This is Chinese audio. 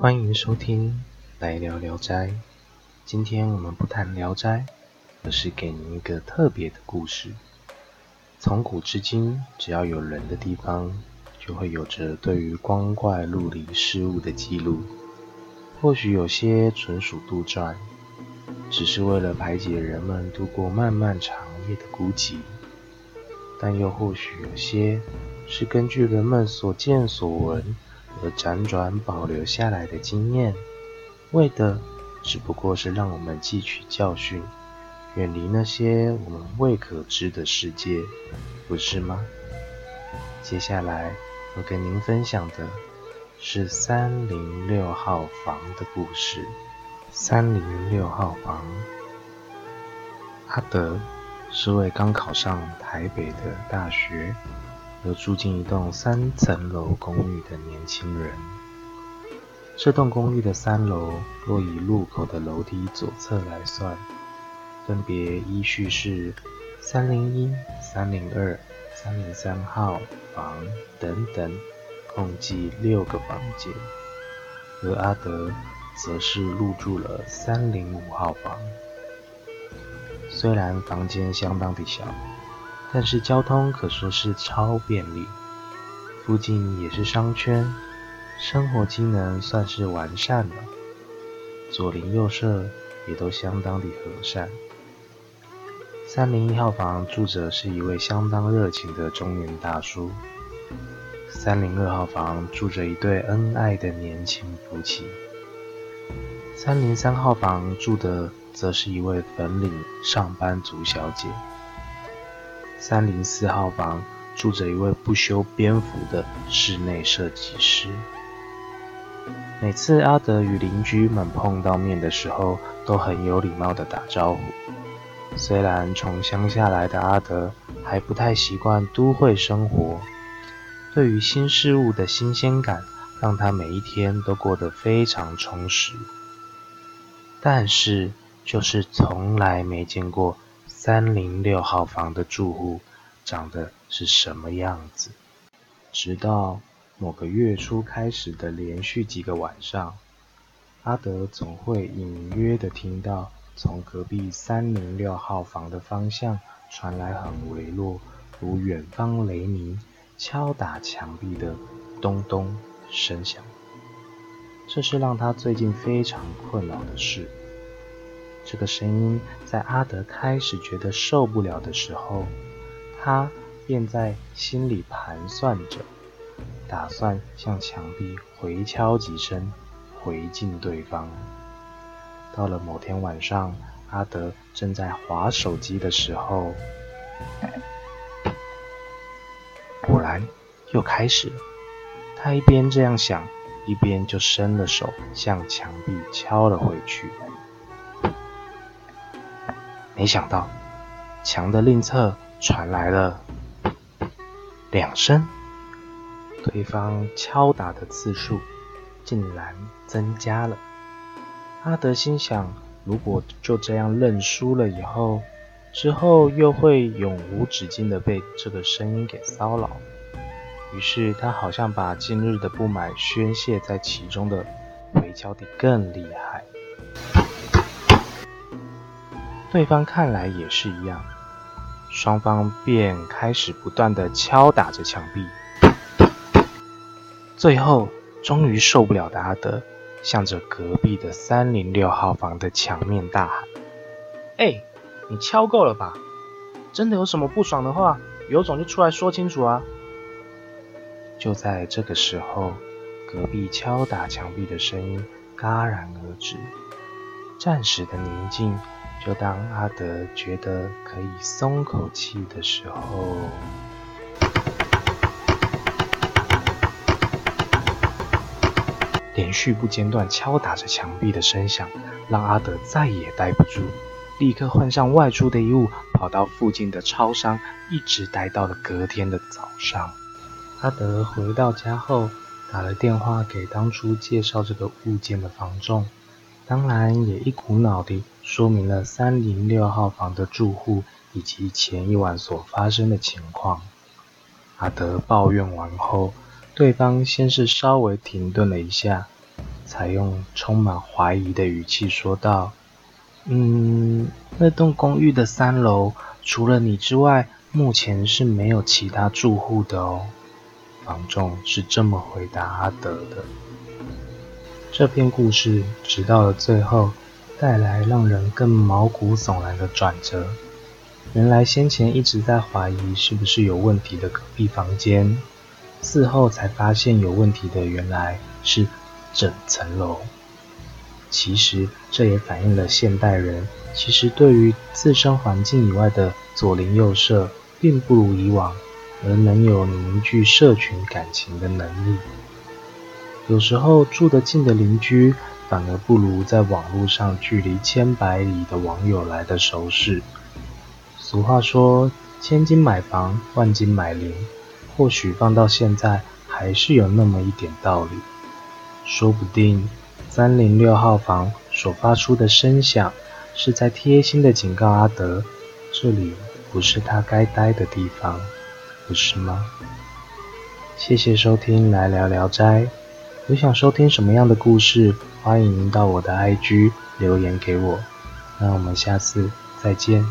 欢迎收听《来聊聊斋》。今天我们不谈聊斋，而是给您一个特别的故事。从古至今，只要有人的地方，就会有着对于光怪陆离事物的记录。或许有些纯属杜撰，只是为了排解人们度过漫漫长夜的孤寂；但又或许有些是根据人们所见所闻。而辗转保留下来的经验，为的只不过是让我们汲取教训，远离那些我们未可知的世界，不是吗？接下来我跟您分享的是三零六号房的故事。三零六号房，阿德是位刚考上台北的大学。有住进一栋三层楼公寓的年轻人。这栋公寓的三楼，若以入口的楼梯左侧来算，分别依序是三零一、三零二、三零三号房等等，共计六个房间。而阿德则是入住了三零五号房。虽然房间相当的小。但是交通可说是超便利，附近也是商圈，生活机能算是完善了，左邻右舍也都相当的和善。三零一号房住着是一位相当热情的中年大叔，三零二号房住着一对恩爱的年轻夫妻，三零三号房住的则是一位粉领上班族小姐。三零四号房住着一位不修边幅的室内设计师。每次阿德与邻居们碰到面的时候，都很有礼貌的打招呼。虽然从乡下来的阿德还不太习惯都会生活，对于新事物的新鲜感，让他每一天都过得非常充实。但是，就是从来没见过。三零六号房的住户长得是什么样子？直到某个月初开始的连续几个晚上，阿德总会隐约的听到从隔壁三零六号房的方向传来很微弱、如远方雷鸣敲打墙壁的咚咚声响。这是让他最近非常困扰的事。这个声音在阿德开始觉得受不了的时候，他便在心里盘算着，打算向墙壁回敲几声，回敬对方。到了某天晚上，阿德正在划手机的时候，果然又开始了。他一边这样想，一边就伸了手向墙壁敲了回去。没想到，墙的另侧传来了两声，对方敲打的次数竟然增加了。阿德心想，如果就这样认输了以后，之后又会永无止境的被这个声音给骚扰。于是他好像把近日的不满宣泄在其中的回敲得更厉害。对方看来也是一样，双方便开始不断的敲打着墙壁。最后，终于受不了的阿德，向着隔壁的三零六号房的墙面大喊：“哎，你敲够了吧？真的有什么不爽的话，有种就出来说清楚啊！”就在这个时候，隔壁敲打墙壁的声音戛然而止，暂时的宁静。就当阿德觉得可以松口气的时候，连续不间断敲打着墙壁的声响，让阿德再也待不住，立刻换上外出的衣物，跑到附近的超商，一直待到了隔天的早上。阿德回到家后，打了电话给当初介绍这个物件的房仲。当然，也一股脑地说明了三零六号房的住户以及前一晚所发生的情况。阿德抱怨完后，对方先是稍微停顿了一下，才用充满怀疑的语气说道：“嗯，那栋公寓的三楼除了你之外，目前是没有其他住户的哦。”房仲是这么回答阿德的。这篇故事直到了最后，带来让人更毛骨悚然的转折。原来先前一直在怀疑是不是有问题的隔壁房间，事后才发现有问题的原来是整层楼。其实这也反映了现代人其实对于自身环境以外的左邻右舍，并不如以往。而能有凝聚社群感情的能力，有时候住得近的邻居，反而不如在网络上距离千百里的网友来的熟识。俗话说“千金买房，万金买邻”，或许放到现在还是有那么一点道理。说不定三零六号房所发出的声响，是在贴心的警告阿德，这里不是他该待的地方。不是吗？谢谢收听《来聊聊斋》。有想收听什么样的故事，欢迎到我的 IG 留言给我。那我们下次再见。